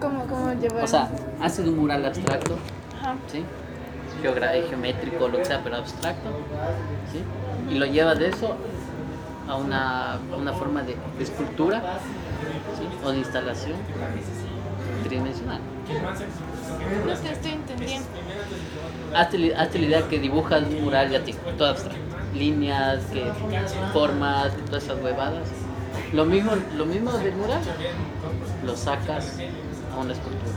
¿Cómo, cómo llevar? O sea, haces un mural abstracto, Ajá. ¿sí? Geogra- geométrico, lo que sea, pero abstracto, ¿sí? Y lo llevas de eso a una, una forma de, de escultura, ¿sí? O de instalación tridimensional. No te estoy entendiendo. Hazte, hazte la idea que dibujas un mural ya te- todo abstracto. Líneas, que formas, todas esas huevadas. Lo mismo, lo mismo del mural, lo sacas a una escultura.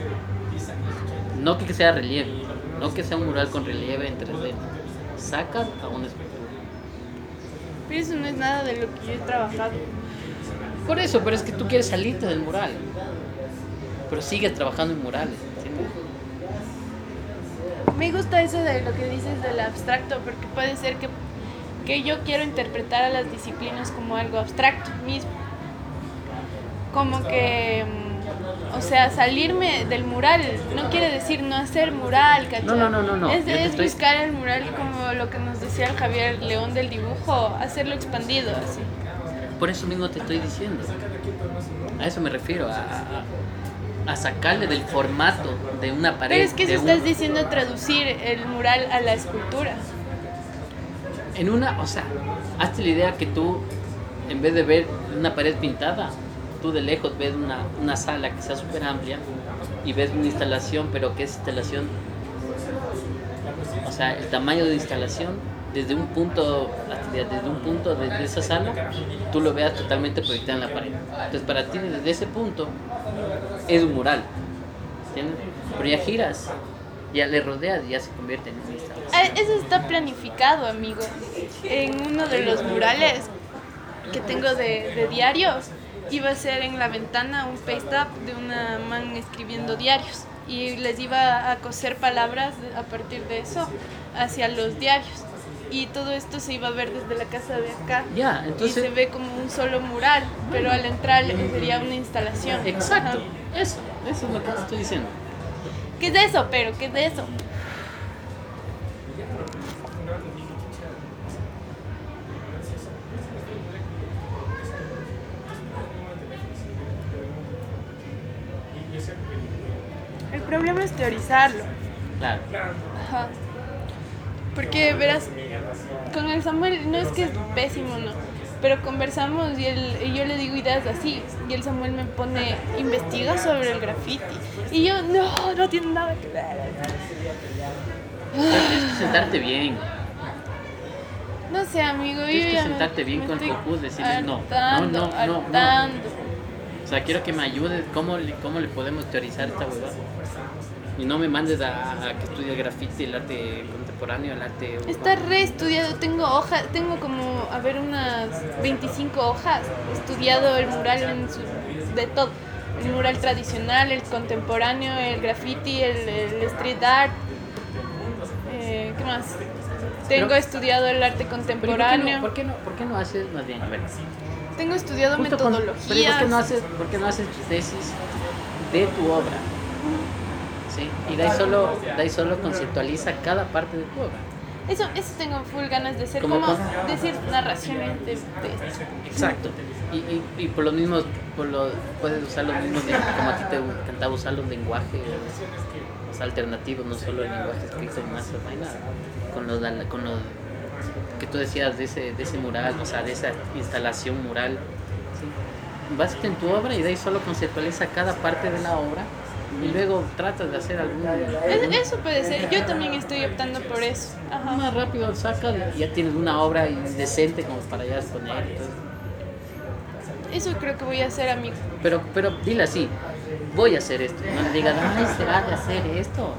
No que sea relieve, no que sea un mural con relieve en 3D. Sacas a una escultura. Pero eso no es nada de lo que yo he trabajado. Por eso, pero es que tú quieres salirte del mural. Pero sigues trabajando en murales. ¿entiendes? Me gusta eso de lo que dices del abstracto, porque puede ser que, que yo quiero interpretar a las disciplinas como algo abstracto mismo. Como que, mm, o sea, salirme del mural no quiere decir no hacer mural, ¿cachai? No, no, no, no, no. Es, es estoy- buscar el mural como lo que nos decía el Javier León del dibujo, hacerlo expandido, así. Por eso mismo te estoy diciendo. A eso me refiero, a, a- a sacarle del formato de una pared. Pero es que eso un- estás diciendo traducir el mural a la escultura. En una, o sea, hazte la idea que tú, en vez de ver una pared pintada, tú de lejos ves una, una sala que sea súper amplia y ves una instalación, pero que es instalación, o sea, el tamaño de instalación, desde un punto, desde un punto de, de esa sala, tú lo veas totalmente proyectado en la pared. Entonces, para ti, desde ese punto, es un mural. Pero ya giras, ya le rodeas y ya se convierte en una instalación. Ah, Eso está planificado, amigo. En uno de los murales que tengo de, de diarios, iba a ser en la ventana un paste-up de una man escribiendo diarios. Y les iba a coser palabras a partir de eso hacia los diarios. Y todo esto se iba a ver desde la casa de acá. Ya, y entonces... se ve como un solo mural, pero al entrar sería una instalación. Exacto, Ajá. eso, eso es lo que estoy diciendo. ¿Qué es eso, pero? ¿Qué es eso? El problema es teorizarlo. Claro. Ajá. Porque verás, con el Samuel no es que es pésimo, no. Pero conversamos y, él, y yo le digo ideas así. Y el Samuel me pone, investiga sobre el graffiti. Y yo, no, no tiene nada que ver. Pero tienes que sentarte bien. No sé, amigo, yo Tienes que ya me- sentarte bien me con el decirle no, no, no, no, no. O sea, quiero que me ayudes cómo le, cómo le podemos teorizar esta huevada. Y no me mandes a, a que estudie el graffiti, el arte contemporáneo, el arte... Está re estudiado, tengo hojas, tengo como, a ver, unas 25 hojas. Estudiado el mural en su, de todo. El mural tradicional, el contemporáneo, el graffiti, el, el street art. Eh, ¿Qué más? Tengo Pero- estudiado el arte Pero ¿y contemporáneo. ¿por qué, no, por, qué no, por qué no haces más bien? A ver, Tengo estudiado justo con- pero ¿y metodologías. ¿por qué, no haces, ¿por qué no haces tesis de tu obra? ¿Sí? Y de ahí solo, de ahí solo conceptualiza cada parte de tu obra. Eso, eso tengo full ganas de hacer, Como como con- decir narraciones de, de. Exacto. Y, y, y por lo mismo, por lo, puedes usar los mismos, como a ti te encantaba usar los lenguajes o sea, alternativos, no solo el lenguaje escrito más vaina, con los, con los tú decías de ese, de ese mural, o sea, de esa instalación mural. ¿sí? Básate en tu obra y de ahí solo conceptualiza cada parte de la obra y luego tratas de hacer algún... Es- Eso puede ser, yo también estoy optando por eso. Ajá. Más rápido sacas y ya tienes una obra decente como para ya exponer. Eso creo que voy a hacer, amigo. Pero, pero dile así, voy a hacer esto. No le digas, ay, será de hacer esto.